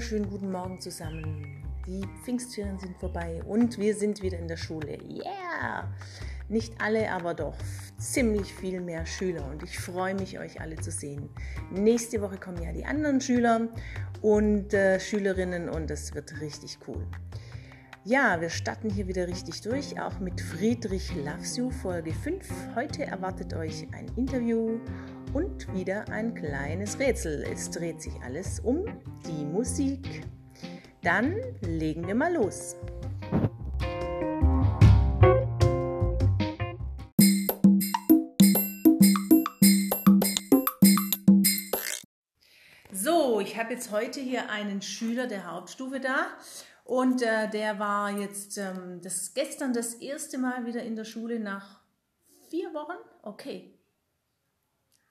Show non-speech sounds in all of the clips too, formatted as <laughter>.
Wunderschönen guten Morgen zusammen. Die Pfingstferien sind vorbei und wir sind wieder in der Schule. Yeah! Nicht alle, aber doch ziemlich viel mehr Schüler und ich freue mich, euch alle zu sehen. Nächste Woche kommen ja die anderen Schüler und äh, Schülerinnen und es wird richtig cool. Ja, wir starten hier wieder richtig durch, auch mit Friedrich Loves You Folge 5. Heute erwartet euch ein Interview und wieder ein kleines Rätsel. Es dreht sich alles um die Musik. Dann legen wir mal los. So, ich habe jetzt heute hier einen Schüler der Hauptstufe da und äh, der war jetzt ähm, das gestern das erste Mal wieder in der Schule nach vier Wochen. Okay,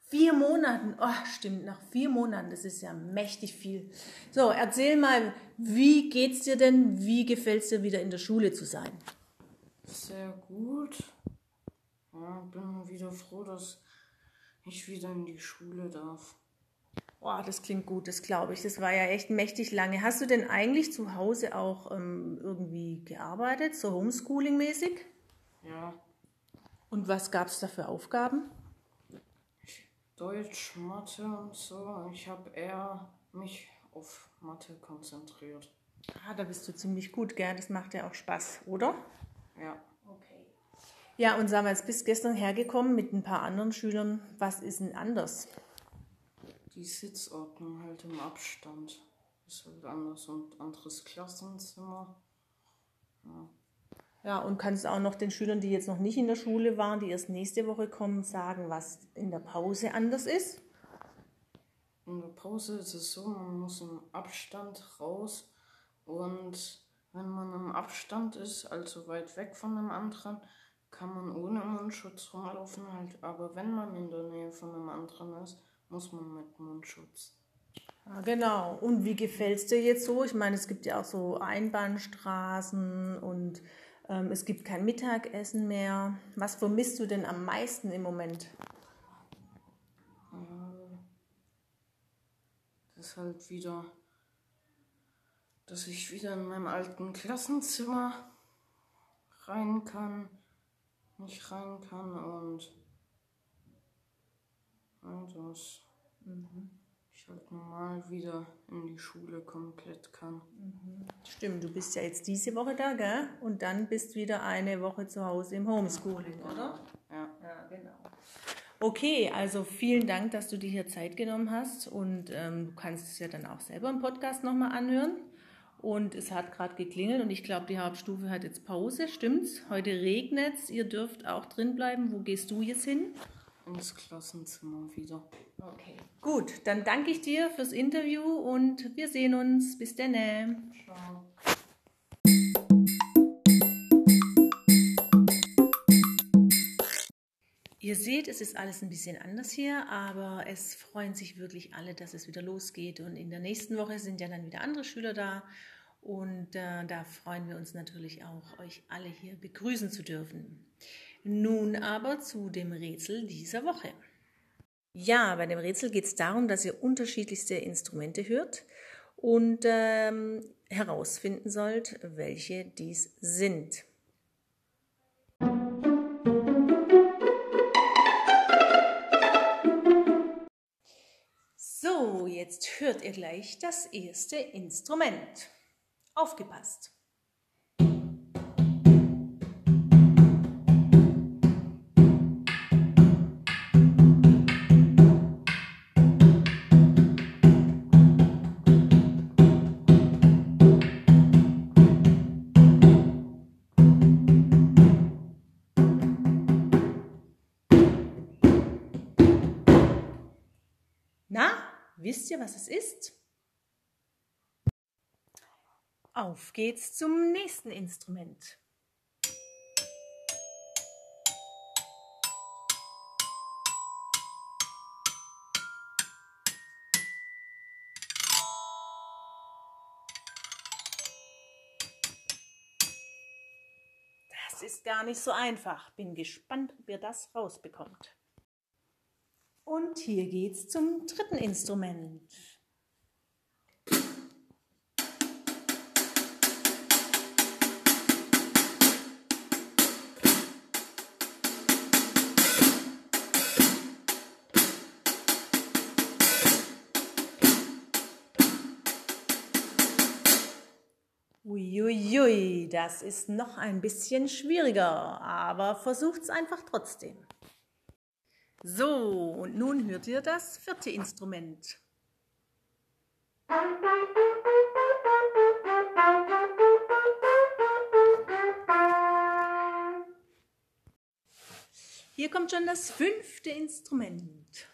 Vier Monaten, oh stimmt, nach vier Monaten, das ist ja mächtig viel. So, erzähl mal, wie geht's dir denn? Wie gefällt's dir wieder in der Schule zu sein? Sehr gut. Ja, bin wieder froh, dass ich wieder in die Schule darf. Boah, das klingt gut, das glaube ich. Das war ja echt mächtig lange. Hast du denn eigentlich zu Hause auch ähm, irgendwie gearbeitet, so Homeschooling-mäßig? Ja. Und was gab es da für Aufgaben? Deutsch, Mathe und so. Ich habe eher mich auf Mathe konzentriert. Ah, da bist du ziemlich gut, gell? Das macht ja auch Spaß, oder? Ja. Okay. Ja, und sag mal, jetzt bist gestern hergekommen mit ein paar anderen Schülern. Was ist denn anders? Die Sitzordnung halt im Abstand ist halt anders und anderes Klassenzimmer. Ja. Ja, und kannst auch noch den Schülern, die jetzt noch nicht in der Schule waren, die erst nächste Woche kommen, sagen, was in der Pause anders ist? In der Pause ist es so, man muss im Abstand raus und wenn man im Abstand ist, also weit weg von dem anderen, kann man ohne Mundschutz rumlaufen halt, aber wenn man in der Nähe von einem anderen ist, muss man mit Mundschutz. Ja, genau. Und wie gefällt es dir jetzt so? Ich meine, es gibt ja auch so Einbahnstraßen und es gibt kein Mittagessen mehr. Was vermisst du denn am meisten im Moment? Das ist halt wieder, dass ich wieder in meinem alten Klassenzimmer rein kann, nicht rein kann und all das. Mhm halt normal wieder in die Schule komplett kann. Mhm. Stimmt, du bist ja jetzt diese Woche da, gell? Und dann bist wieder eine Woche zu Hause im Homeschooling, oder? Ja. Ja, genau. Okay, also vielen Dank, dass du dir hier Zeit genommen hast und ähm, du kannst es ja dann auch selber im Podcast nochmal anhören. Und es hat gerade geklingelt und ich glaube, die Hauptstufe hat jetzt Pause, stimmt's? Heute regnet es, ihr dürft auch drin bleiben. Wo gehst du jetzt hin? Ins Klassenzimmer wieder. Okay. Gut, dann danke ich dir fürs Interview und wir sehen uns. Bis dann. Ciao. Ihr seht, es ist alles ein bisschen anders hier, aber es freuen sich wirklich alle, dass es wieder losgeht. Und in der nächsten Woche sind ja dann wieder andere Schüler da. Und äh, da freuen wir uns natürlich auch, euch alle hier begrüßen zu dürfen. Nun aber zu dem Rätsel dieser Woche. Ja, bei dem Rätsel geht es darum, dass ihr unterschiedlichste Instrumente hört und ähm, herausfinden sollt, welche dies sind. So, jetzt hört ihr gleich das erste Instrument. Aufgepasst! Wisst ihr, was es ist? Auf geht's zum nächsten Instrument. Das ist gar nicht so einfach. Bin gespannt, ihr das rausbekommt. Und hier geht's zum dritten Instrument. Uiuiui, das ist noch ein bisschen schwieriger, aber versucht's einfach trotzdem. So, und nun hört ihr das vierte Instrument. Hier kommt schon das fünfte Instrument.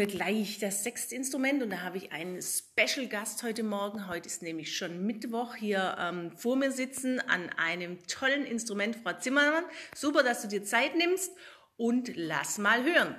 Wir gleich das sechste Instrument und da habe ich einen Special Gast heute Morgen. Heute ist nämlich schon Mittwoch hier ähm, vor mir sitzen an einem tollen Instrument, Frau Zimmermann. Super, dass du dir Zeit nimmst und lass mal hören.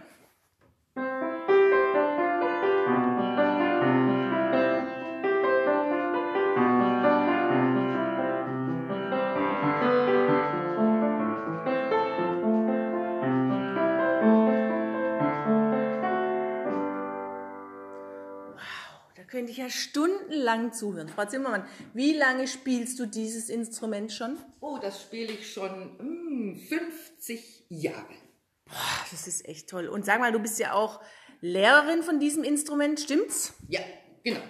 Stundenlang zuhören. Frau Zimmermann, wie lange spielst du dieses Instrument schon? Oh, das spiele ich schon mm, 50 Jahre. Boah, das ist echt toll. Und sag mal, du bist ja auch Lehrerin von diesem Instrument, stimmt's? Ja, genau.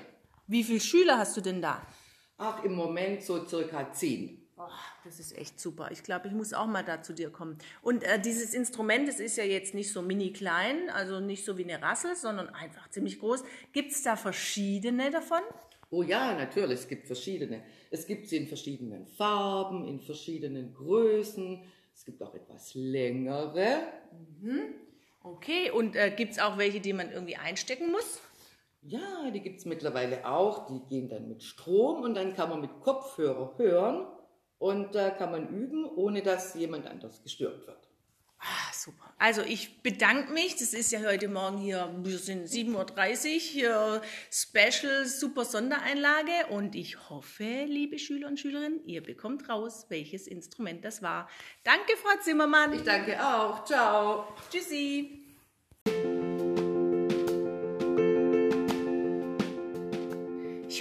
Wie viele Schüler hast du denn da? Ach, im Moment so circa 10. Das ist echt super. Ich glaube, ich muss auch mal da zu dir kommen. Und äh, dieses Instrument, das ist ja jetzt nicht so mini klein, also nicht so wie eine Rassel, sondern einfach ziemlich groß. Gibt es da verschiedene davon? Oh ja, natürlich, es gibt verschiedene. Es gibt sie in verschiedenen Farben, in verschiedenen Größen. Es gibt auch etwas längere. Okay, und äh, gibt es auch welche, die man irgendwie einstecken muss? Ja, die gibt es mittlerweile auch. Die gehen dann mit Strom und dann kann man mit Kopfhörer hören und da kann man üben, ohne dass jemand anders gestört wird. Ah, super. Also ich bedanke mich. Das ist ja heute Morgen hier, wir sind 7.30 Uhr, hier Special, super Sondereinlage. Und ich hoffe, liebe Schüler und Schülerinnen, ihr bekommt raus, welches Instrument das war. Danke, Frau Zimmermann. Ich danke auch. Ciao. Tschüssi.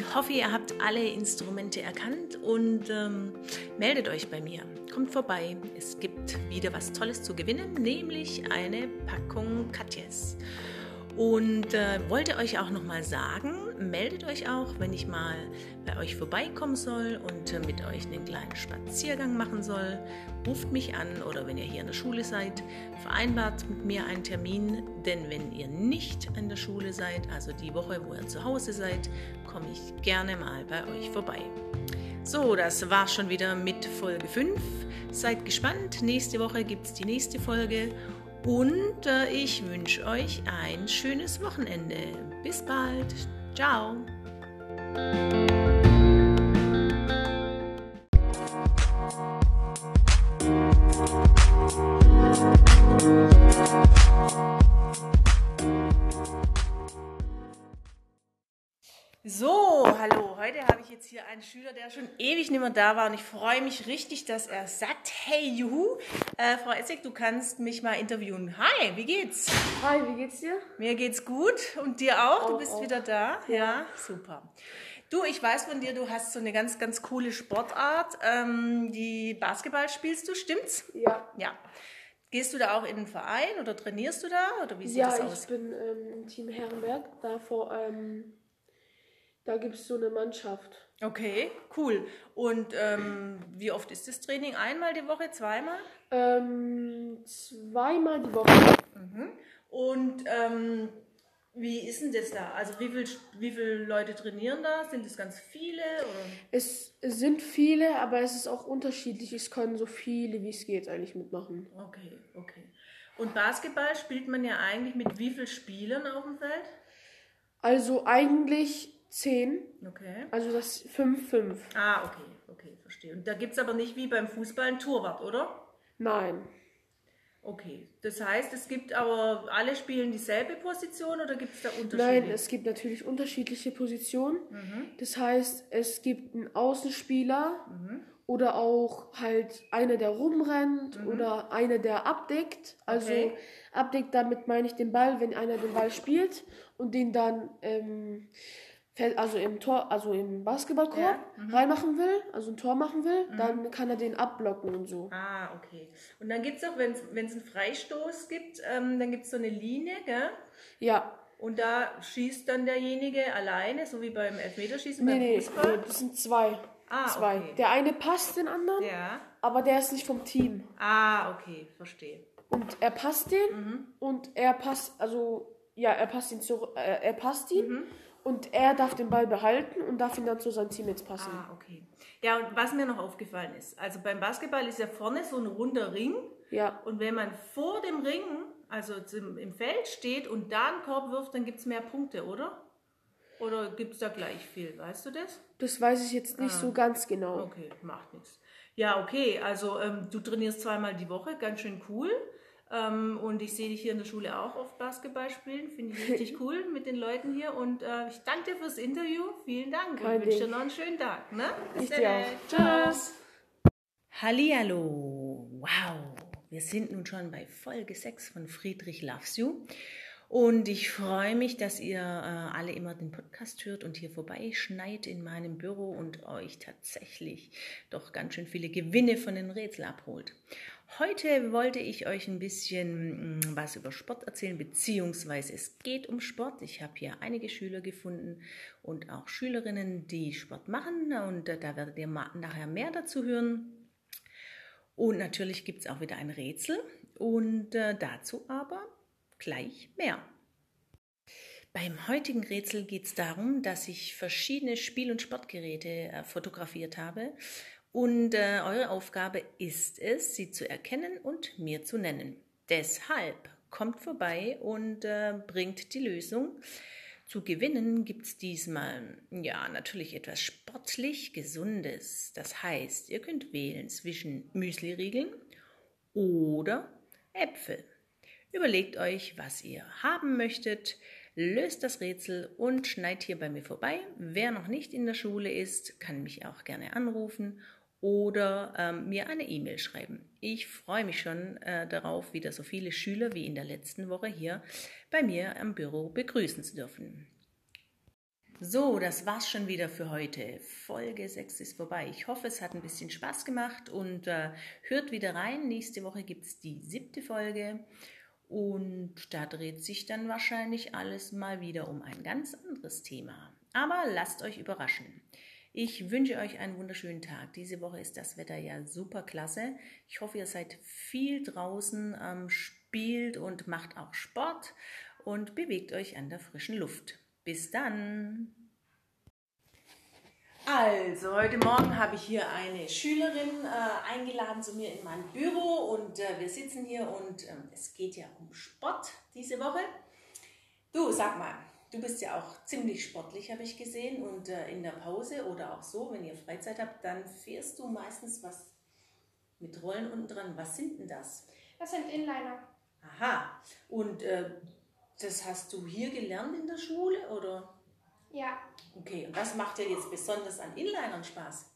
Ich hoffe, ihr habt alle Instrumente erkannt und ähm, meldet euch bei mir. Kommt vorbei. Es gibt wieder was Tolles zu gewinnen, nämlich eine Packung Katjes. Und äh, wollte euch auch noch mal sagen, meldet euch auch, wenn ich mal bei euch vorbeikommen soll und äh, mit euch einen kleinen Spaziergang machen soll. Ruft mich an oder wenn ihr hier in der Schule seid, vereinbart mit mir einen Termin, denn wenn ihr nicht in der Schule seid, also die Woche, wo ihr zu Hause seid, komme ich gerne mal bei euch vorbei. So, das war schon wieder mit Folge 5. Seid gespannt, nächste Woche gibt es die nächste Folge und äh, ich wünsche euch ein schönes Wochenende. Bis bald. Ciao. Ich einen Schüler, der schon ewig nicht mehr da war und ich freue mich richtig, dass er sagt, hey, juhu, äh, Frau Essig, du kannst mich mal interviewen. Hi, wie geht's? Hi, wie geht's dir? Mir geht's gut und dir auch? Du Auch, bist auch. wieder da? Ja, super. Du, ich weiß von dir, du hast so eine ganz, ganz coole Sportart. Ähm, die Basketball spielst du, stimmt's? Ja. Ja. Gehst du da auch in den Verein oder trainierst du da oder wie sieht Ja, das ich aus? bin ähm, im Team Herrenberg. Da, vor, ähm, da gibt es so eine Mannschaft. Okay, cool. Und ähm, wie oft ist das Training? Einmal die Woche, zweimal? Ähm, zweimal die Woche. Und ähm, wie ist denn das da? Also wie viel, wie viele Leute trainieren da? Sind es ganz viele? Oder? Es, es sind viele, aber es ist auch unterschiedlich. Es können so viele, wie es geht, eigentlich mitmachen. Okay, okay. Und Basketball spielt man ja eigentlich mit wie vielen Spielern auf dem Feld? Also eigentlich zehn. Okay. Also das 5-5. Ah, okay, okay, verstehe. Und da gibt es aber nicht wie beim Fußball ein Torwart, oder? Nein. Okay, das heißt, es gibt aber, alle spielen dieselbe Position oder gibt es da Unterschiede? Nein, es gibt natürlich unterschiedliche Positionen. Das heißt, es gibt einen Außenspieler oder auch halt einer, der rumrennt oder einer, der abdeckt. Also Okay. abdeckt, damit meine ich den Ball, wenn einer den Ball spielt und den dann ähm, also im Tor, also im Basketballkorb reinmachen will, also ein Tor machen will, dann kann er den abblocken und so. Ah, okay. Und dann gibt es auch, wenn es einen Freistoß gibt, ähm, dann gibt es so eine Linie, gell? Ja, Und da schießt dann derjenige alleine, so wie beim Elfmeterschießen nee, beim nee, Fußball. nee, das sind zwei. Ah, zwei. okay. Der eine passt den anderen, Ja. aber der ist nicht vom Team. Ah, okay, verstehe. Und er passt den Mhm. und er passt, also ja, er passt ihn zu, äh, er passt ihn Mhm. Und er darf den Ball behalten und darf ihn dann zu seinem Teammates passen. Ah, okay. Ja, und was mir noch aufgefallen ist, also beim Basketball ist ja vorne so ein runder Ring Ja, und wenn man vor dem Ring, also im Feld steht und da einen Korb wirft, dann gibt es mehr Punkte, oder? Oder gibt es da gleich viel, weißt du das? das weiß ich jetzt nicht Ah. so ganz genau. Okay, macht nichts. Ja, okay, also ähm, du trainierst zweimal die Woche, ganz schön cool. Ähm, und ich sehe dich hier in der Schule auch oft Basketball spielen, finde ich richtig <laughs> cool mit den Leuten hier. Und äh, ich danke dir fürs Interview, vielen Dank Kein und wünsche dir noch einen schönen Tag. Ne? Bis Ich dir dann. Tschüss. Hallihallo, wow, wir sind nun schon bei Folge 6 von Friedrich Loves You und ich freue mich, dass ihr äh, alle immer den Podcast hört und hier vorbeischneit in meinem Büro und euch tatsächlich doch ganz schön viele Gewinne von den Rätseln abholt. Heute wollte ich euch ein bisschen mh, was über Sport erzählen, beziehungsweise es geht um Sport. Ich habe hier einige Schüler gefunden und auch Schülerinnen, die Sport machen und äh, da werdet ihr nachher mehr dazu hören. Und natürlich gibt es auch wieder ein Rätsel und äh, dazu aber gleich mehr. Beim heutigen Rätsel geht es darum, dass ich verschiedene Spiel- und Sportgeräte äh, fotografiert habe und äh, eure Aufgabe ist es, sie zu erkennen und mir zu nennen. Deshalb kommt vorbei und äh, bringt die Lösung. Zu gewinnen gibt es diesmal ja natürlich etwas sportlich Gesundes. Das heißt, ihr könnt wählen zwischen Müsliriegeln oder Äpfel. Überlegt euch, was ihr haben möchtet, löst das Rätsel und schneit hier bei mir vorbei. Wer noch nicht in der Schule ist, kann mich auch gerne anrufen oder ähm, mir eine E-Mail schreiben. Ich freue mich schon äh, darauf, wieder so viele Schüler wie in der letzten Woche hier bei mir am Büro begrüßen zu dürfen. So, das war's schon wieder für heute. Folge 6 ist vorbei. Ich hoffe, es hat ein bisschen Spaß gemacht und äh, hört wieder rein. Nächste Woche gibt's die siebte Folge und da dreht sich dann wahrscheinlich alles mal wieder um ein ganz anderes Thema. Aber lasst euch überraschen. Ich wünsche euch einen wunderschönen Tag. Diese Woche ist das Wetter ja super klasse. Ich hoffe, ihr seid viel draußen, ähm, spielt und macht auch Sport und bewegt euch an der frischen Luft. Bis dann! Also, heute Morgen habe ich hier eine Schülerin äh, eingeladen zu mir in mein Büro und äh, wir sitzen hier und ähm, es geht ja um Sport diese Woche. Du, sag mal, du bist ja auch ziemlich sportlich, habe ich gesehen und äh, in der Pause oder auch so, wenn ihr Freizeit habt, dann fährst du meistens was mit Rollen unten dran. Was sind denn das? Das sind Inliner. Aha, und äh, das hast du hier gelernt in der Schule oder? Ja, Okay, und was macht dir jetzt besonders an Inlinern Spaß?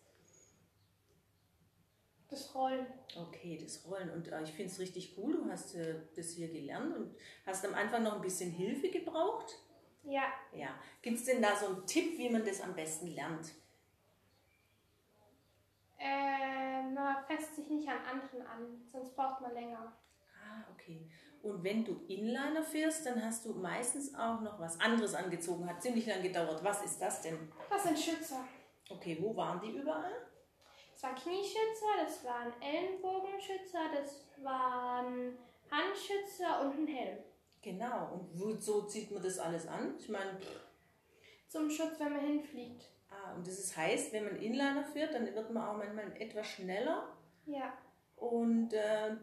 das Rollen. Okay, das Rollen. Und äh, ich finde es richtig cool, du hast äh, das hier gelernt und hast am Anfang noch ein bisschen Hilfe gebraucht. Ja, Ja, gibt es denn da so einen Tipp, wie man das am besten lernt? äh, man fässt sich nicht an anderen an, sonst braucht man länger. Ah, okay. Und wenn du Inliner fährst, dann hast du meistens auch noch was anderes angezogen. Hat ziemlich lang gedauert. Was ist das denn? Das sind Schützer. Okay, wo waren die überall? Das waren Knieschützer, das waren Ellenbogenschützer, das waren Handschützer und ein Helm. Genau. Und wozu zieht man das alles an? Ich meine, Zum Schutz, wenn man hinfliegt. ah, und das ist, heißt, wenn man Inliner fährt, dann wird man auch manchmal etwas schneller. Ja, Und äh,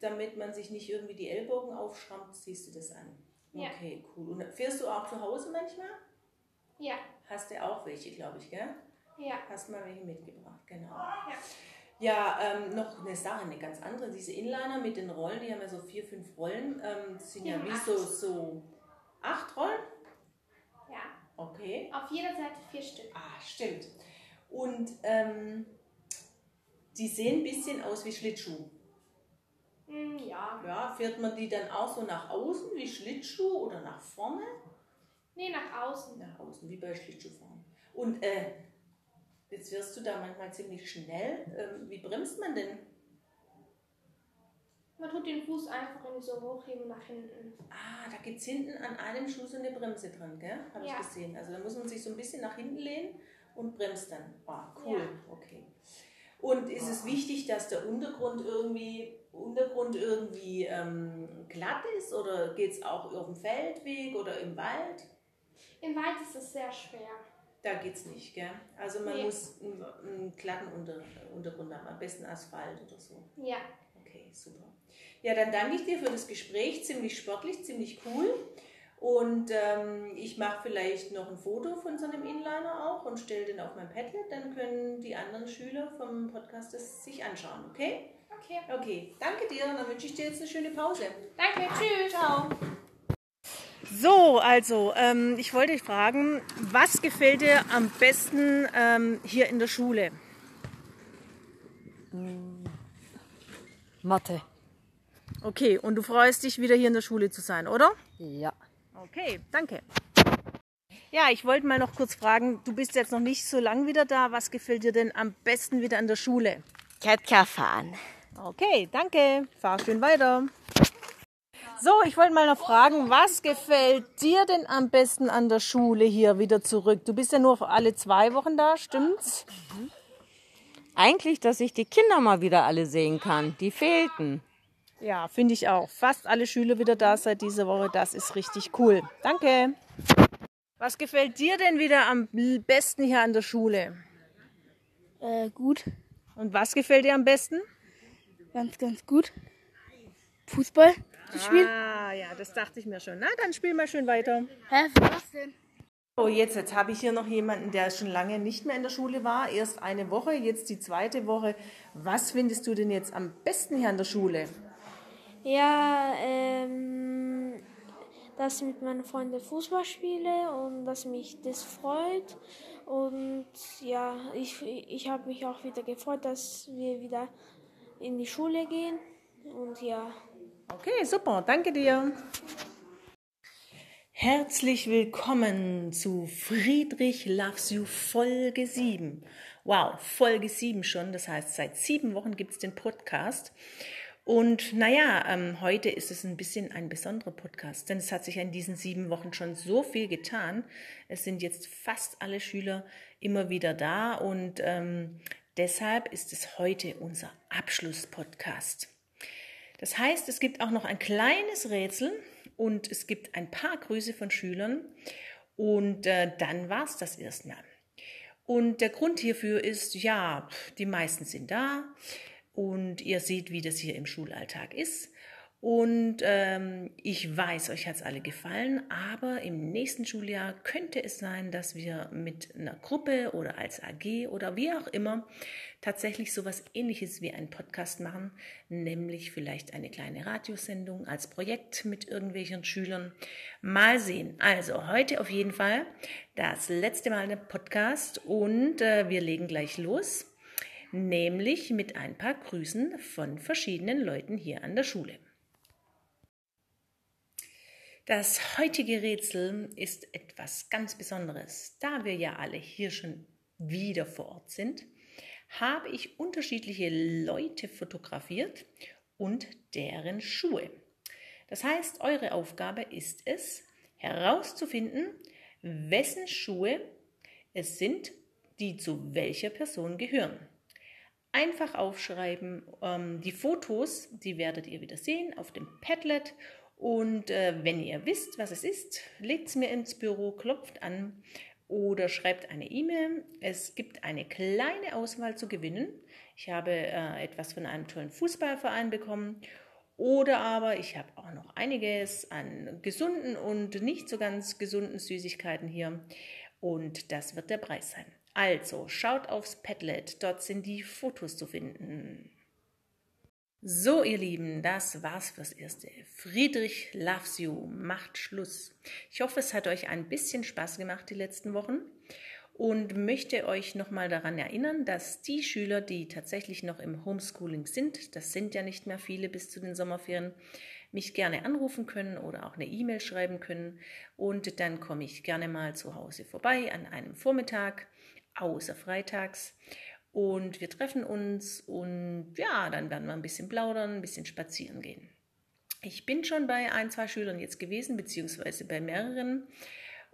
damit man sich nicht irgendwie die Ellbogen aufschrammt, ziehst du das an. Ja. Okay, cool. Und fährst du auch zu Hause manchmal? ja, Hast du auch welche, glaube ich, gell? ja. Hast mal welche mitgebracht, genau. Ja. Ja, ähm, noch eine Sache, eine ganz andere. Diese Inliner mit den Rollen, die haben ja so vier, fünf Rollen. Ähm, das sind ja haben wie acht. so, so acht Rollen. Ja. Okay. Auf jeder Seite vier Stück. Ah, stimmt. Und ähm, die sehen ein bisschen aus wie Schlittschuh. Hm, ja. Ja, fährt man die dann auch so nach außen wie Schlittschuh oder nach vorne? Nee, nach außen. Nach außen, wie bei Schlittschuhfahren. Und äh, jetzt wirst du da manchmal ziemlich schnell. Ähm, wie bremst man denn? Man tut den Fuß einfach irgendwie so hochheben nach hinten. Ah, da gibt es hinten an einem Schuh so eine Bremse dran, gell? Habe Ja. ich gesehen. Also da muss man sich so ein bisschen nach hinten lehnen und bremst dann. Ah, cool. Okay. Und ist es wichtig, dass der Untergrund irgendwie, Untergrund irgendwie ähm, glatt ist oder geht es auch auf dem Feldweg oder im Wald? Im Wald ist es sehr schwer. Da geht's nicht, gell? Also man Nee. muss einen, einen glatten Unter, Untergrund haben, am besten Asphalt oder so. Ja. Okay, super. Ja, dann danke ich dir für das Gespräch. Ziemlich sportlich, ziemlich cool. Und ähm, ich mache vielleicht noch ein Foto von so einem Inliner auch und stelle den auf mein Padlet. Dann können die anderen Schüler vom Podcast das sich anschauen, okay? Okay. Okay, danke dir. Dann wünsche ich dir jetzt eine schöne Pause. Danke. Tschüss. Ciao. So, also, ähm, ich wollte dich fragen, was gefällt dir am besten ähm, hier in der Schule? Mathe. Okay, und du freust dich wieder hier in der Schule zu sein, oder? Ja. Okay, danke. Ja, ich wollte mal noch kurz fragen, du bist jetzt noch nicht so lang wieder da. Was gefällt dir denn am besten wieder an der Schule? Ketka fahren. Okay, danke. Fahr schön weiter. So, ich wollte mal noch fragen, was gefällt dir denn am besten an der Schule hier wieder zurück? Du bist ja nur alle zwei Wochen da, stimmt's? Eigentlich, dass ich die Kinder mal wieder alle sehen kann. Die fehlten. Ja, finde ich auch. Fast alle Schüler wieder da seit dieser Woche. Das ist richtig cool. Danke. Was gefällt dir denn wieder am besten hier an der Schule? Äh, gut, Und was gefällt dir am besten? ganz, ganz gut. Fußball zu spielen. Ah, ja, das dachte ich mir schon. Na, dann spiel mal schön weiter. Hä, was denn? Oh, jetzt, jetzt habe ich hier noch jemanden, der schon lange nicht mehr in der Schule war. Erst eine Woche, jetzt die zweite Woche. Was findest du denn jetzt am besten hier an der Schule? Ja, ähm, dass ich mit meinen Freunden Fußball spiele und dass mich das freut. Und ja, ich, ich habe mich auch wieder gefreut, dass wir wieder in die Schule gehen. Und ja. Okay, super, danke dir. Herzlich willkommen zu Friedrich Loves You Folge 7. Wow, Folge 7 schon, das heißt, seit sieben Wochen gibt es den Podcast. Und naja, ähm, heute ist es ein bisschen ein besonderer Podcast, denn es hat sich in diesen sieben Wochen schon so viel getan. Es sind jetzt fast alle Schüler immer wieder da und ähm, deshalb ist es heute unser Abschlusspodcast. Das heißt, es gibt auch noch ein kleines Rätsel und es gibt ein paar Grüße von Schülern und äh, dann es das erstmal. Und der Grund hierfür ist, ja, die meisten sind da und ihr seht, wie das hier im Schulalltag ist. Und ähm, ich weiß, euch hat es alle gefallen, aber im nächsten Schuljahr könnte es sein, dass wir mit einer Gruppe oder als AG oder wie auch immer tatsächlich sowas ähnliches wie einen Podcast machen, nämlich vielleicht eine kleine Radiosendung als Projekt mit irgendwelchen Schülern. Mal sehen. Also heute auf jeden Fall das letzte Mal der Podcast und äh, wir legen gleich los, nämlich mit ein paar Grüßen von verschiedenen Leuten hier an der Schule. Das heutige Rätsel ist etwas ganz Besonderes. Da wir ja alle hier schon wieder vor Ort sind, habe ich unterschiedliche Leute fotografiert und deren Schuhe. Das heißt, eure Aufgabe ist es, herauszufinden, wessen Schuhe es sind, die zu welcher Person gehören. Einfach aufschreiben. Ähm, die Fotos, die werdet ihr wieder sehen auf dem Padlet. Und äh, wenn ihr wisst, was es ist, legt es mir ins Büro, klopft an oder schreibt eine E-Mail. Es gibt eine kleine Auswahl zu gewinnen. Ich habe äh, etwas von einem tollen Fußballverein bekommen. Oder aber ich habe auch noch einiges an gesunden und nicht so ganz gesunden Süßigkeiten hier. Und das wird der Preis sein. Also, schaut aufs Padlet, dort sind die Fotos zu finden. So, ihr Lieben, das war's fürs Erste. Friedrich loves you, macht Schluss. Ich hoffe, es hat euch ein bisschen Spaß gemacht die letzten Wochen und möchte euch nochmal daran erinnern, dass die Schüler, die tatsächlich noch im Homeschooling sind, das sind ja nicht mehr viele bis zu den Sommerferien, mich gerne anrufen können oder auch eine E-Mail schreiben können und dann komme ich gerne mal zu Hause vorbei an einem Vormittag, außer freitags und wir treffen uns und ja, dann werden wir ein bisschen plaudern, ein bisschen spazieren gehen. Ich bin schon bei ein, zwei Schülern jetzt gewesen, beziehungsweise bei mehreren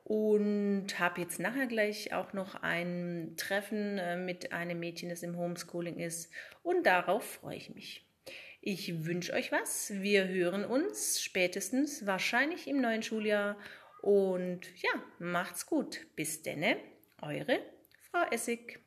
und habe jetzt nachher gleich auch noch ein Treffen äh, mit einem Mädchen, das im Homeschooling ist und darauf freue ich mich. Ich wünsche euch was. Wir hören uns spätestens wahrscheinlich im neuen Schuljahr und ja, macht's gut. Bis denne, eure Frau Essig.